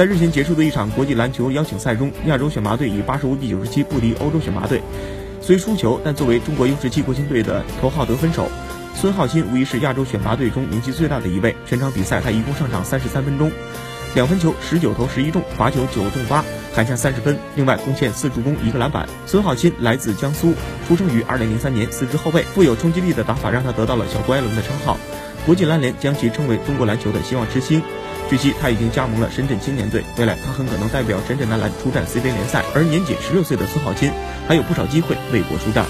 在日前结束的一场国际篮球邀请赛中，亚洲选拔队以八十五比九十七不敌欧洲选拔队。虽输球，但作为中国 U 十七国青队的头号得分手，孙浩钦无疑是亚洲选拔队中名气最大的一位。全场比赛他一共上场三十三分钟，两分球十九投十一中，罚球九中八，砍下三十分，另外贡献四助攻一个篮板。孙浩钦来自江苏，出生于二零零三年，四支后卫，富有冲击力的打法让他得到了“小乖伦”的称号。国际篮联将其称为中国篮球的希望之星。据悉，他已经加盟了深圳青年队，未来他很可能代表深圳男篮出战 CBA 联赛。而年仅十六岁的孙浩钦，还有不少机会为国出战。